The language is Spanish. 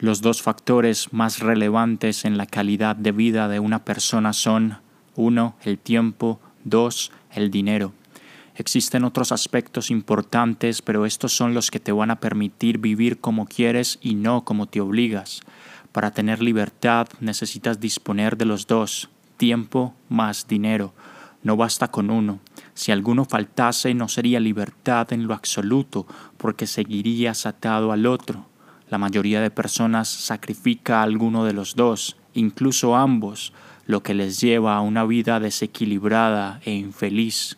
Los dos factores más relevantes en la calidad de vida de una persona son 1. el tiempo, 2. el dinero. Existen otros aspectos importantes, pero estos son los que te van a permitir vivir como quieres y no como te obligas. Para tener libertad necesitas disponer de los dos, tiempo más dinero. No basta con uno. Si alguno faltase no sería libertad en lo absoluto, porque seguirías atado al otro. La mayoría de personas sacrifica a alguno de los dos, incluso ambos, lo que les lleva a una vida desequilibrada e infeliz.